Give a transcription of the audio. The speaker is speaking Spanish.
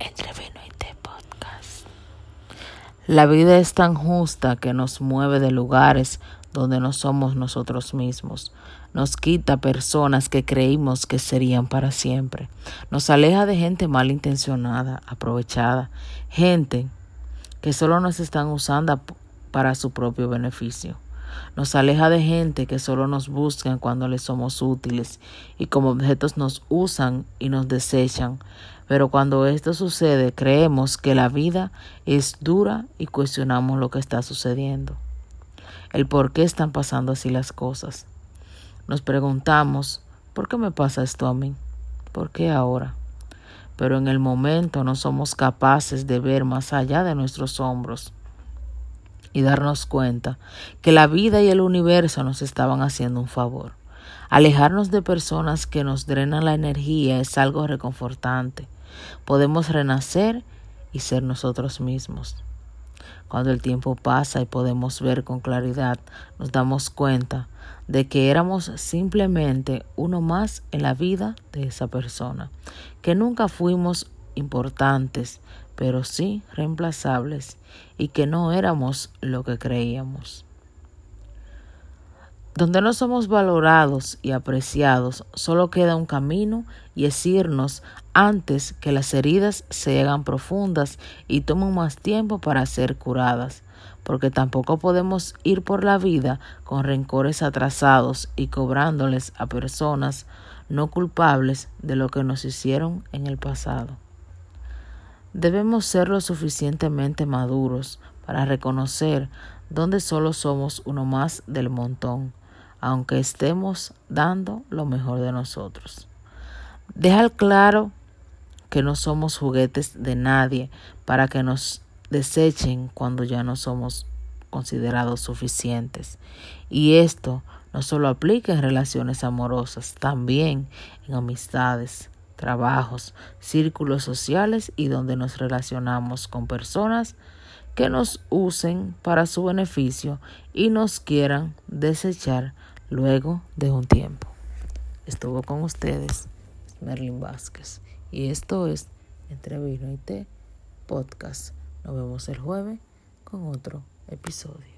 Entre y podcast. La vida es tan justa que nos mueve de lugares donde no somos nosotros mismos. Nos quita personas que creímos que serían para siempre. Nos aleja de gente malintencionada, aprovechada, gente que solo nos están usando para su propio beneficio. Nos aleja de gente que solo nos buscan cuando les somos útiles y como objetos nos usan y nos desechan. Pero cuando esto sucede creemos que la vida es dura y cuestionamos lo que está sucediendo. El por qué están pasando así las cosas. Nos preguntamos, ¿por qué me pasa esto a mí? ¿Por qué ahora? Pero en el momento no somos capaces de ver más allá de nuestros hombros y darnos cuenta que la vida y el universo nos estaban haciendo un favor. Alejarnos de personas que nos drenan la energía es algo reconfortante. Podemos renacer y ser nosotros mismos. Cuando el tiempo pasa y podemos ver con claridad, nos damos cuenta de que éramos simplemente uno más en la vida de esa persona, que nunca fuimos importantes, pero sí reemplazables y que no éramos lo que creíamos. Donde no somos valorados y apreciados, solo queda un camino y es irnos antes que las heridas se hagan profundas y tomen más tiempo para ser curadas, porque tampoco podemos ir por la vida con rencores atrasados y cobrándoles a personas no culpables de lo que nos hicieron en el pasado. Debemos ser lo suficientemente maduros para reconocer donde solo somos uno más del montón, aunque estemos dando lo mejor de nosotros. Dejar claro que no somos juguetes de nadie para que nos desechen cuando ya no somos considerados suficientes. Y esto no solo aplica en relaciones amorosas, también en amistades, trabajos, círculos sociales y donde nos relacionamos con personas que nos usen para su beneficio y nos quieran desechar luego de un tiempo. Estuvo con ustedes Merlin Vázquez y esto es Entre Vino y Té Podcast. Nos vemos el jueves con otro episodio.